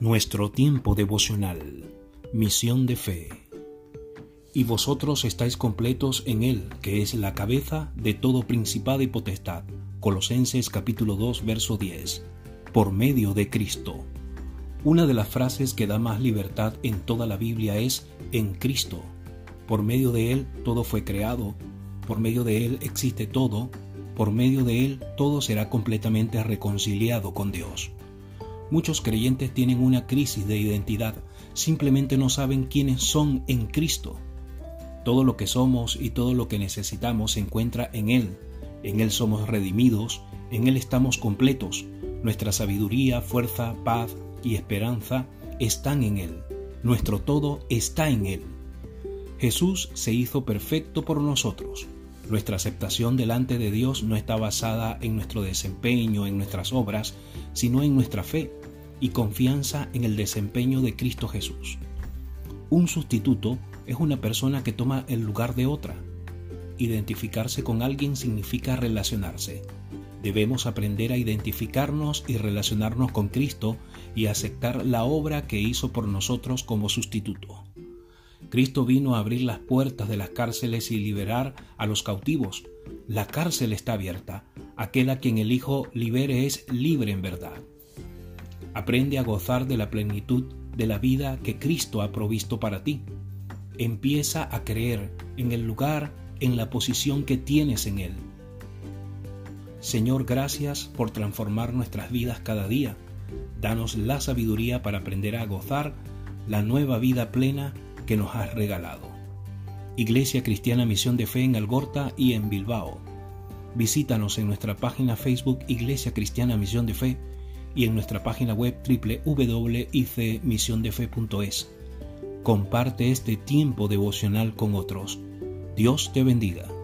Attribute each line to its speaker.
Speaker 1: Nuestro tiempo devocional. Misión de fe. Y vosotros estáis completos en Él, que es la cabeza de todo principado y potestad. Colosenses capítulo 2, verso 10. Por medio de Cristo. Una de las frases que da más libertad en toda la Biblia es en Cristo. Por medio de Él todo fue creado, por medio de Él existe todo, por medio de Él todo será completamente reconciliado con Dios. Muchos creyentes tienen una crisis de identidad, simplemente no saben quiénes son en Cristo. Todo lo que somos y todo lo que necesitamos se encuentra en Él. En Él somos redimidos, en Él estamos completos. Nuestra sabiduría, fuerza, paz y esperanza están en Él. Nuestro todo está en Él. Jesús se hizo perfecto por nosotros. Nuestra aceptación delante de Dios no está basada en nuestro desempeño, en nuestras obras, sino en nuestra fe y confianza en el desempeño de Cristo Jesús. Un sustituto es una persona que toma el lugar de otra. Identificarse con alguien significa relacionarse. Debemos aprender a identificarnos y relacionarnos con Cristo y aceptar la obra que hizo por nosotros como sustituto. Cristo vino a abrir las puertas de las cárceles y liberar a los cautivos. La cárcel está abierta. Aquel a quien el Hijo libere es libre en verdad. Aprende a gozar de la plenitud de la vida que Cristo ha provisto para ti. Empieza a creer en el lugar, en la posición que tienes en Él. Señor, gracias por transformar nuestras vidas cada día. Danos la sabiduría para aprender a gozar la nueva vida plena que nos has regalado. Iglesia Cristiana Misión de Fe en Algorta y en Bilbao. Visítanos en nuestra página Facebook Iglesia Cristiana Misión de Fe y en nuestra página web www.icmisiondefe.es. Comparte este tiempo devocional con otros. Dios te bendiga.